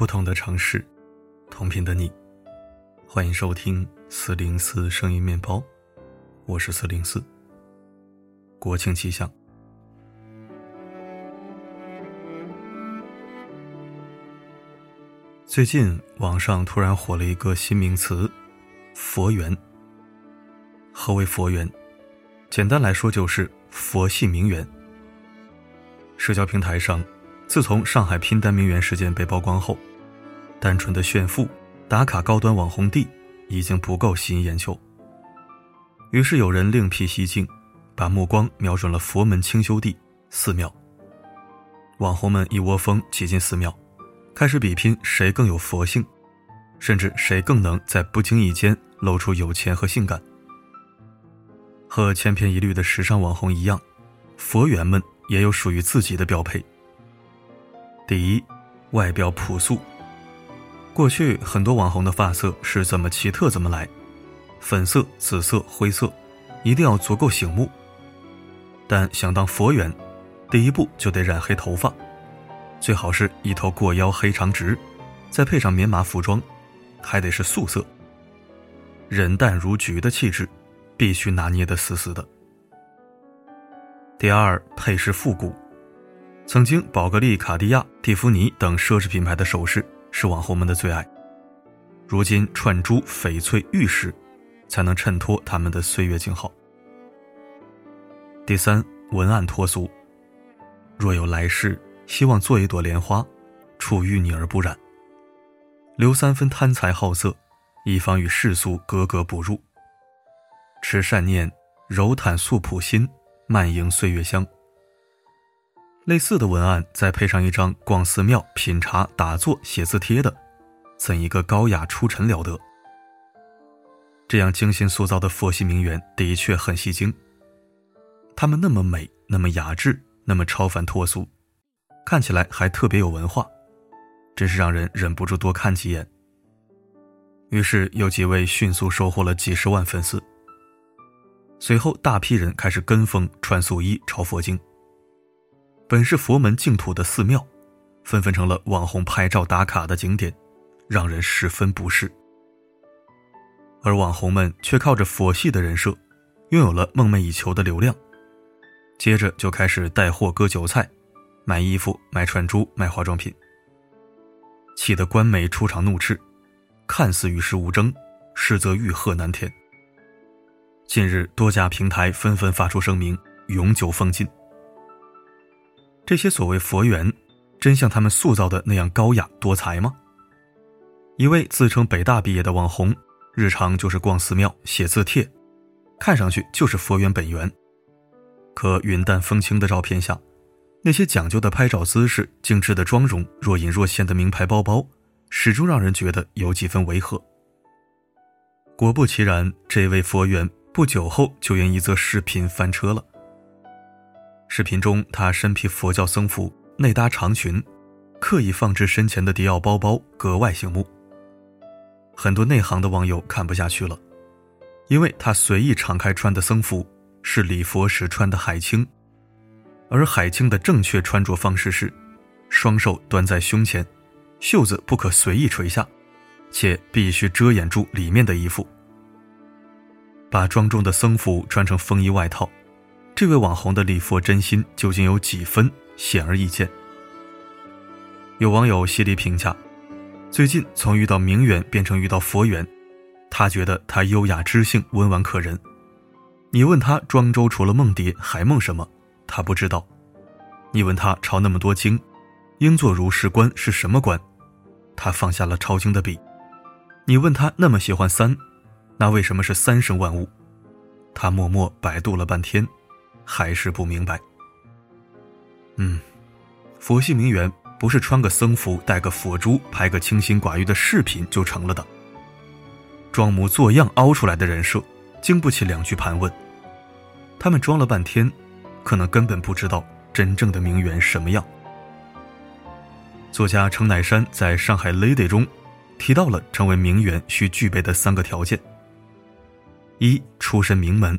不同的城市，同频的你，欢迎收听四零四声音面包，我是四零四。国庆气象，最近网上突然火了一个新名词“佛缘”。何为佛缘？简单来说就是佛系名媛。社交平台上，自从上海拼单名媛事件被曝光后。单纯的炫富、打卡高端网红地已经不够吸引眼球，于是有人另辟蹊径，把目光瞄准了佛门清修地寺庙。网红们一窝蜂挤进寺庙，开始比拼谁更有佛性，甚至谁更能在不经意间露出有钱和性感。和千篇一律的时尚网红一样，佛缘们也有属于自己的标配。第一，外表朴素。过去很多网红的发色是怎么奇特怎么来，粉色、紫色、灰色，一定要足够醒目。但想当佛缘，第一步就得染黑头发，最好是一头过腰黑长直，再配上棉麻服装，还得是素色。人淡如菊的气质，必须拿捏得死死的。第二，配饰复古，曾经宝格丽、卡地亚、蒂芙尼等奢侈品牌的首饰。是网红们的最爱。如今串珠、翡翠、玉石，才能衬托他们的岁月静好。第三，文案脱俗。若有来世，希望做一朵莲花，出淤泥而不染。留三分贪财好色，以防与世俗格格不入。持善念，柔坦素朴心，慢迎岁月香。类似的文案，再配上一张逛寺庙、品茶、打坐、写字贴的，怎一个高雅出尘了得！这样精心塑造的佛系名媛的确很吸睛。她们那么美，那么雅致，那么超凡脱俗，看起来还特别有文化，真是让人忍不住多看几眼。于是有几位迅速收获了几十万粉丝。随后，大批人开始跟风穿素衣、抄佛经。本是佛门净土的寺庙，纷纷成了网红拍照打卡的景点，让人十分不适。而网红们却靠着佛系的人设，拥有了梦寐以求的流量，接着就开始带货割韭菜，卖衣服、卖串珠、卖化妆品，气得官媒出场怒斥：看似与世无争，实则欲壑难填。近日，多家平台纷纷发出声明，永久封禁。这些所谓佛缘，真像他们塑造的那样高雅多才吗？一位自称北大毕业的网红，日常就是逛寺庙、写字帖，看上去就是佛缘本源。可云淡风轻的照片下，那些讲究的拍照姿势、精致的妆容、若隐若现的名牌包包，始终让人觉得有几分违和。果不其然，这位佛缘不久后就因一则视频翻车了。视频中，他身披佛教僧服，内搭长裙，刻意放置身前的迪奥包包，格外醒目。很多内行的网友看不下去了，因为他随意敞开穿的僧服是礼佛时穿的海青，而海青的正确穿着方式是，双手端在胸前，袖子不可随意垂下，且必须遮掩住里面的衣服。把庄重的僧服穿成风衣外套。这位网红的礼佛真心究竟有几分，显而易见。有网友犀利评价：最近从遇到名媛变成遇到佛缘，他觉得他优雅知性、温婉可人。你问他庄周除了梦蝶还梦什么，他不知道；你问他抄那么多经，应作如是观是什么观，他放下了抄经的笔。你问他那么喜欢三，那为什么是三生万物？他默默百度了半天。还是不明白。嗯，佛系名媛不是穿个僧服、戴个佛珠、拍个清心寡欲的视频就成了的。装模作样凹出来的人设，经不起两句盘问。他们装了半天，可能根本不知道真正的名媛什么样。作家程乃山在上海 Lady 中提到了成为名媛需具备的三个条件：一、出身名门，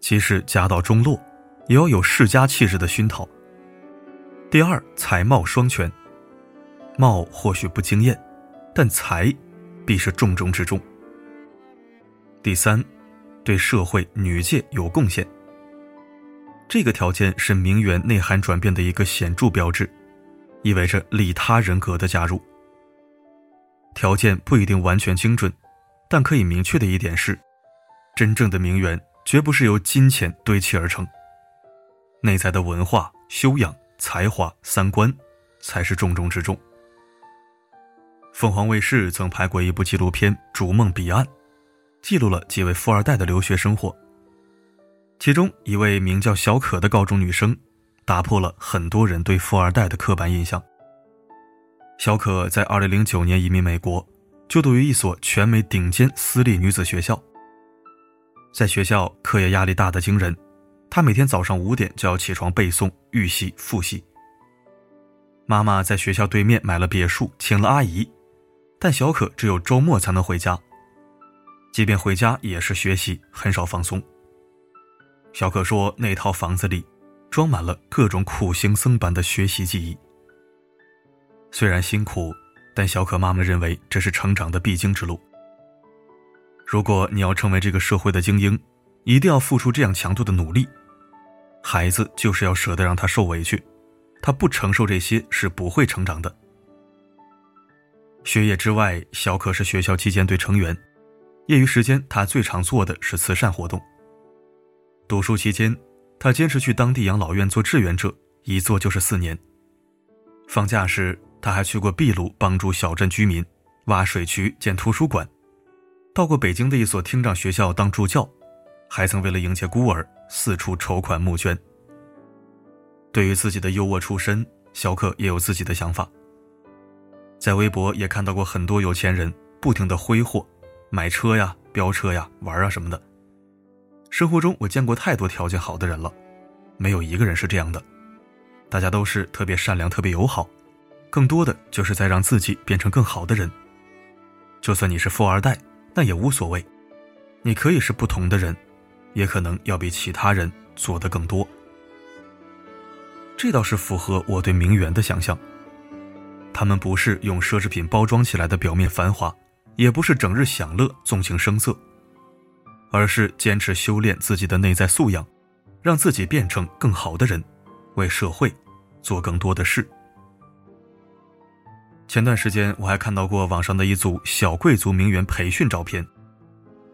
即使家道中落。也要有世家气质的熏陶。第二，才貌双全，貌或许不惊艳，但才必是重中之重。第三，对社会女界有贡献。这个条件是名媛内涵转变的一个显著标志，意味着利他人格的加入。条件不一定完全精准，但可以明确的一点是，真正的名媛绝不是由金钱堆砌而成，内在的文化修养、才华、三观才是重中之重。凤凰卫视曾拍过一部纪录片《逐梦彼岸》，记录了几位富二代的留学生活。其中一位名叫小可的高中女生，打破了很多人对富二代的刻板印象。小可在2009年移民美国，就读于一所全美顶尖私立女子学校。在学校，课业压力大的惊人，他每天早上五点就要起床背诵、预习、复习。妈妈在学校对面买了别墅，请了阿姨，但小可只有周末才能回家。即便回家，也是学习，很少放松。小可说：“那套房子里，装满了各种苦行僧般的学习记忆。”虽然辛苦，但小可妈妈认为这是成长的必经之路。如果你要成为这个社会的精英，一定要付出这样强度的努力。孩子就是要舍得让他受委屈，他不承受这些是不会成长的。学业之外，小可是学校击剑队成员，业余时间他最常做的是慈善活动。读书期间，他坚持去当地养老院做志愿者，一做就是四年。放假时，他还去过秘鲁帮助小镇居民挖水渠、建图书馆，到过北京的一所听障学校当助教，还曾为了迎接孤儿四处筹款募捐。对于自己的优渥出身，小可也有自己的想法。在微博也看到过很多有钱人不停的挥霍，买车呀、飙车呀、玩啊什么的。生活中我见过太多条件好的人了，没有一个人是这样的，大家都是特别善良、特别友好。更多的就是在让自己变成更好的人。就算你是富二代，那也无所谓，你可以是不同的人，也可能要比其他人做得更多。这倒是符合我对名媛的想象。他们不是用奢侈品包装起来的表面繁华，也不是整日享乐、纵情声色，而是坚持修炼自己的内在素养，让自己变成更好的人，为社会做更多的事。前段时间我还看到过网上的一组小贵族名媛培训照片，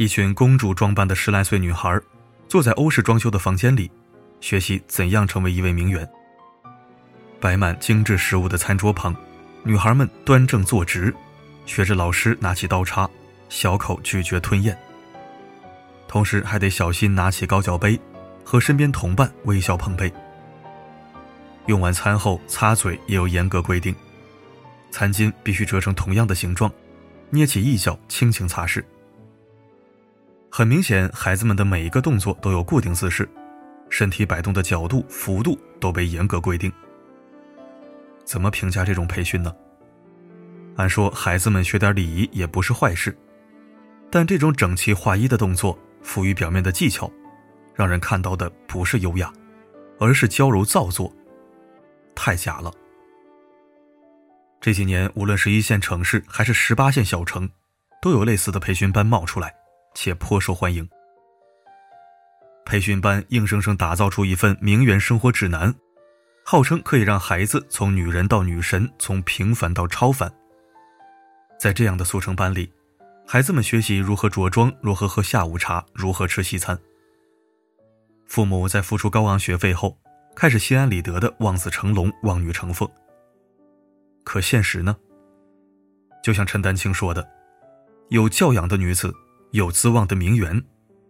一群公主装扮的十来岁女孩，坐在欧式装修的房间里，学习怎样成为一位名媛。摆满精致食物的餐桌旁，女孩们端正坐直，学着老师拿起刀叉，小口咀嚼吞咽。同时还得小心拿起高脚杯，和身边同伴微笑碰杯。用完餐后擦嘴也有严格规定。餐巾必须折成同样的形状，捏起一角轻轻擦拭。很明显，孩子们的每一个动作都有固定姿势，身体摆动的角度、幅度都被严格规定。怎么评价这种培训呢？按说孩子们学点礼仪也不是坏事，但这种整齐划一的动作、浮于表面的技巧，让人看到的不是优雅，而是娇柔造作，太假了。这几年，无论是一线城市还是十八线小城，都有类似的培训班冒出来，且颇受欢迎。培训班硬生生打造出一份名媛生活指南，号称可以让孩子从女人到女神，从平凡到超凡。在这样的速成班里，孩子们学习如何着装，如何喝下午茶，如何吃西餐。父母在付出高昂学费后，开始心安理得的望子成龙，望女成凤。可现实呢？就像陈丹青说的：“有教养的女子，有资望的名媛，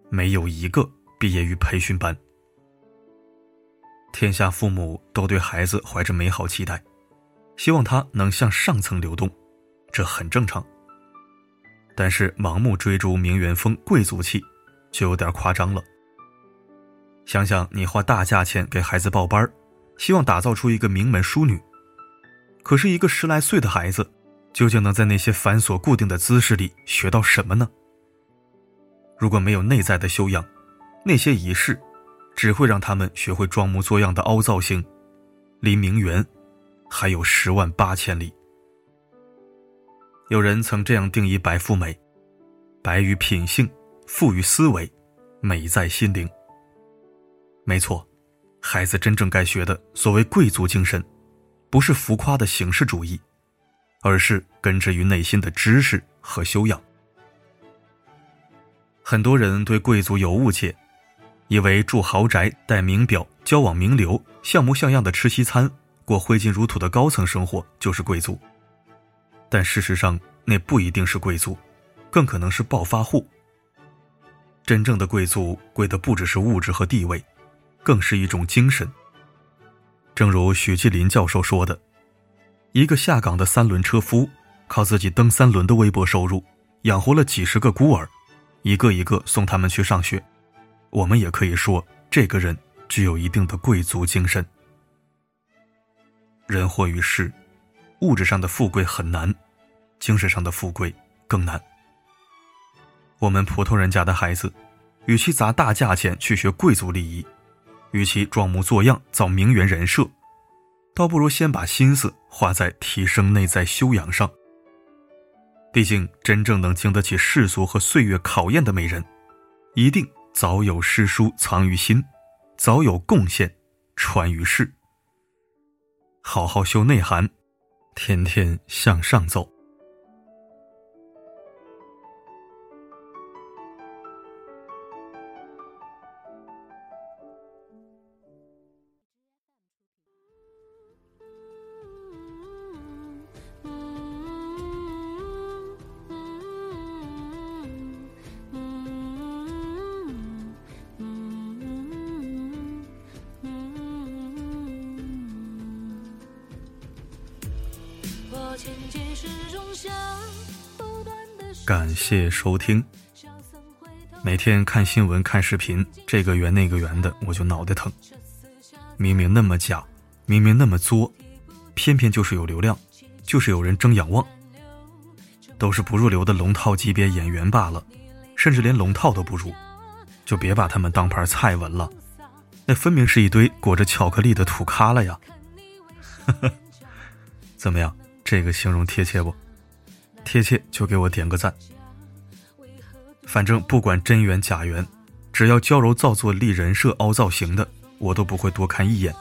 没有一个毕业于培训班。”天下父母都对孩子怀着美好期待，希望他能向上层流动，这很正常。但是盲目追逐名媛风、贵族气，就有点夸张了。想想你花大价钱给孩子报班，希望打造出一个名门淑女。可是，一个十来岁的孩子，究竟能在那些繁琐固定的姿势里学到什么呢？如果没有内在的修养，那些仪式，只会让他们学会装模作样的凹造型，离名媛还有十万八千里。有人曾这样定义白富美：白于品性，富于思维，美在心灵。没错，孩子真正该学的所谓贵族精神，不是浮夸的形式主义，而是根植于内心的知识和修养。很多人对贵族有误解，以为住豪宅、戴名表、交往名流、像模像样的吃西餐、过挥金如土的高层生活就是贵族。但事实上，那不一定是贵族，更可能是暴发户。真正的贵族，贵的不只是物质和地位，更是一种精神。正如许继林教授说的：“一个下岗的三轮车夫，靠自己蹬三轮的微薄收入，养活了几十个孤儿。”一个一个送他们去上学，我们也可以说，这个人具有一定的贵族精神。人活于世，物质上的富贵很难，精神上的富贵更难。我们普通人家的孩子，与其砸大价钱去学贵族礼仪，与其装模作样造名媛人设，倒不如先把心思花在提升内在修养上。毕竟，真正能经得起世俗和岁月考验的美人，一定早有诗书藏于心，早有贡献传于世。好好修内涵，天天向上走。感谢收听。每天看新闻、看视频，这个圆那个圆的，我就脑袋疼。明明那么假，明明那么作，偏偏就是有流量，就是有人争仰望。都是不入流的龙套级别演员罢了，甚至连龙套都不如，就别把他们当盘菜闻了。那分明是一堆裹着巧克力的土咖了呀！怎么样？这个形容贴切不？贴切就给我点个赞。反正不管真缘假缘，只要娇柔造作、立人设、凹造型的，我都不会多看一眼，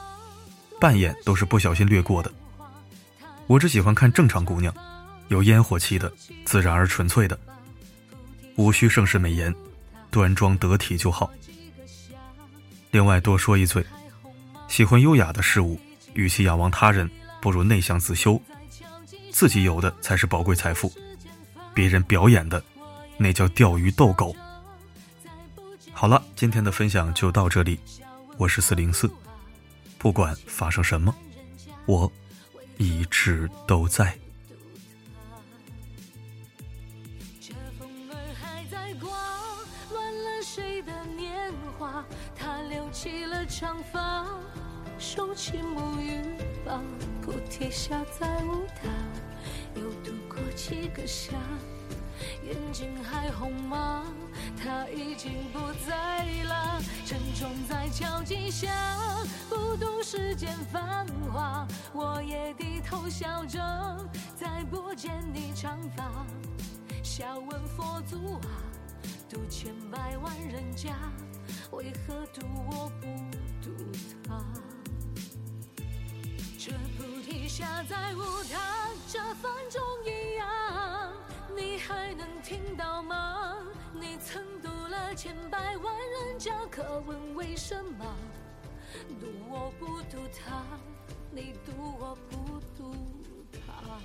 半眼都是不小心略过的。我只喜欢看正常姑娘，有烟火气的，自然而纯粹的，无需盛世美颜，端庄得体就好。另外多说一嘴，喜欢优雅的事物，与其仰望他人，不如内向自修。自己有的才是宝贵财富，别人表演的，那叫钓鱼逗狗。好了，今天的分享就到这里，我是四零四，不管发生什么，我一直都在。收起沐浴吧，菩提下在舞蹈，又度过几个夏，眼睛还红吗？他已经不在了，沉重在敲几下，不读世间繁华，我也低头笑着，再不见你长发。笑问佛祖啊，渡千百万人家，为何渡我不渡他？这菩提下在无他，这分钟一样，你还能听到吗？你曾读了千百万人家，可问为什么？读我不读他，你读我不读他。